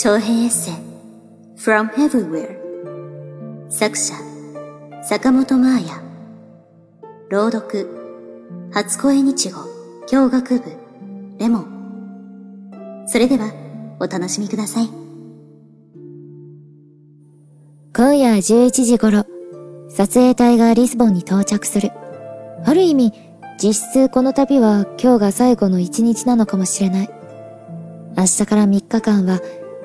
長編エッセイ From Everywhere 作者坂本真綾。朗読初恋日語教学部レモン。それではお楽しみください。今夜11時頃撮影隊がリスボンに到着する。ある意味実質この旅は今日が最後の一日なのかもしれない。明日から3日間は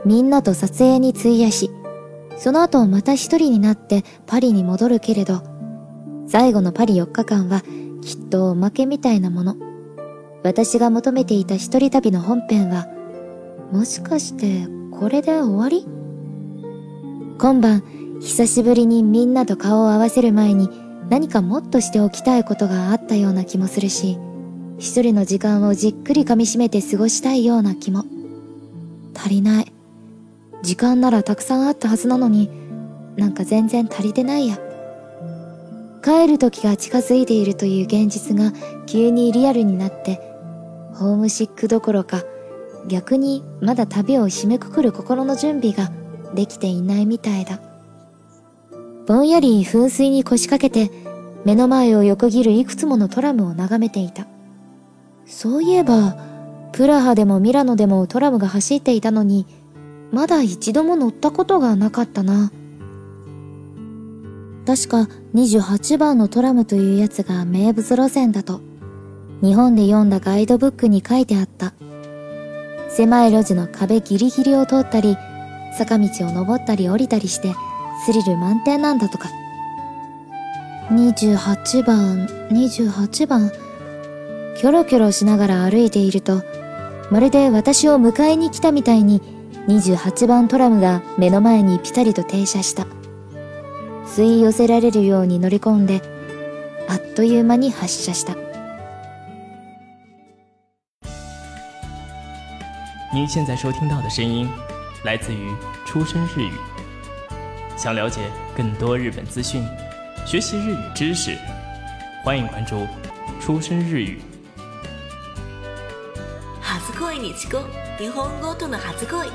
みんなと撮影に費やし、その後また一人になってパリに戻るけれど、最後のパリ4日間はきっとおまけみたいなもの。私が求めていた一人旅の本編は、もしかしてこれで終わり？今晩、久しぶりにみんなと顔を合わせる前に何かもっとしておきたいことがあったような気もするし、一人の時間をじっくり噛み締めて過ごしたいような気も。足りない。時間ならたくさんあったはずなのに、なんか全然足りてないや。帰る時が近づいているという現実が急にリアルになって、ホームシックどころか、逆にまだ旅を締めくくる心の準備ができていないみたいだ。ぼんやり噴水に腰掛けて、目の前を横切るいくつものトラムを眺めていた。そういえば、プラハでもミラノでもトラムが走っていたのに、まだ一度も乗ったことがなかったな。確か28番のトラムというやつが名物路線だと、日本で読んだガイドブックに書いてあった。狭い路地の壁ギリギリを通ったり、坂道を登ったり降りたりして、スリル満点なんだとか。28番、28番。キョロキョロしながら歩いていると、まるで私を迎えに来たみたいに28番トラムが目の前にピタリと停車した。吸い寄せられるように乗り込んで、あっという間に発車した。您现在收听到的声音来自于出生日语。想了解更多日本资讯，学习日语知识，欢迎关注出生日语。初恋にちこ日本語との初恋